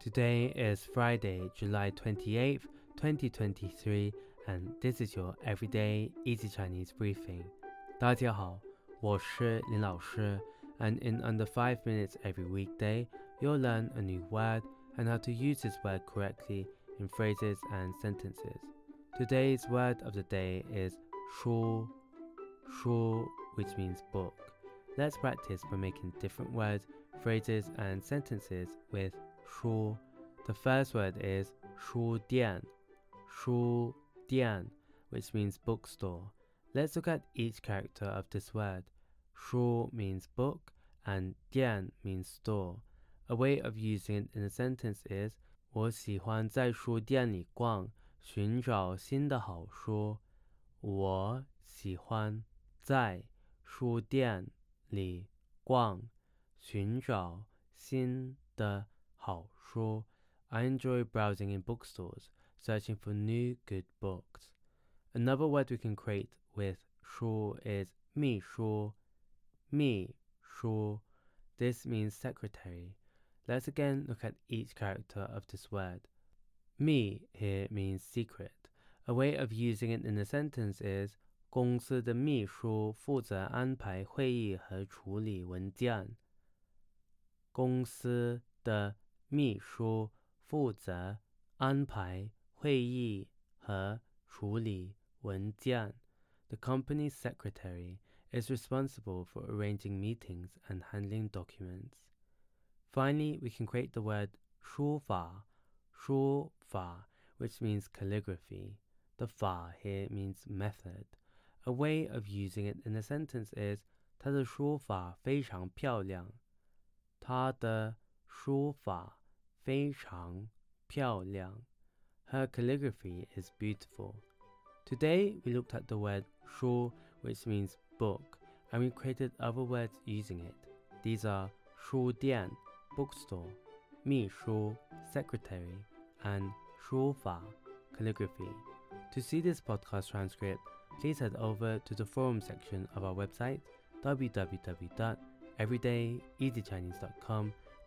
Today is Friday, July 28th, 2023, and this is your everyday easy Chinese briefing. 大家好，我是林老师, and in under 5 minutes every weekday, you'll learn a new word and how to use this word correctly in phrases and sentences. Today's word of the day is shu, shu, which means book. Let's practice by making different words, phrases, and sentences with 书. The first word is 书店,书店, which means bookstore. Let's look at each character of this word. 书 means book and 店 means store. A way of using it in a sentence is 我喜欢在书店里逛，寻找新的好书。我喜欢在书店里逛，寻找新的。 好说. I enjoy browsing in bookstores, searching for new good books. Another word we can create with shu is mi shu, mi shu. This means secretary. Let's again look at each character of this word. Mi here means secret. A way of using it in a sentence is 公司的秘书负责安排会议和处理文件。公司的秘书负责安排会议和处理文件。The company's secretary is responsible for arranging meetings and handling documents. Finally, we can create the word 书法,书法, which means calligraphy. The 法 here means method. A way of using it in a sentence is 他的书法非常漂亮。他的书法 非常漂亮. Piao Liang. Her calligraphy is beautiful. Today we looked at the word shu, which means book, and we created other words using it. These are shu dian, bookstore, mi shu, secretary, and shu fa, calligraphy. To see this podcast transcript, please head over to the forum section of our website www.everydayeasychinese.com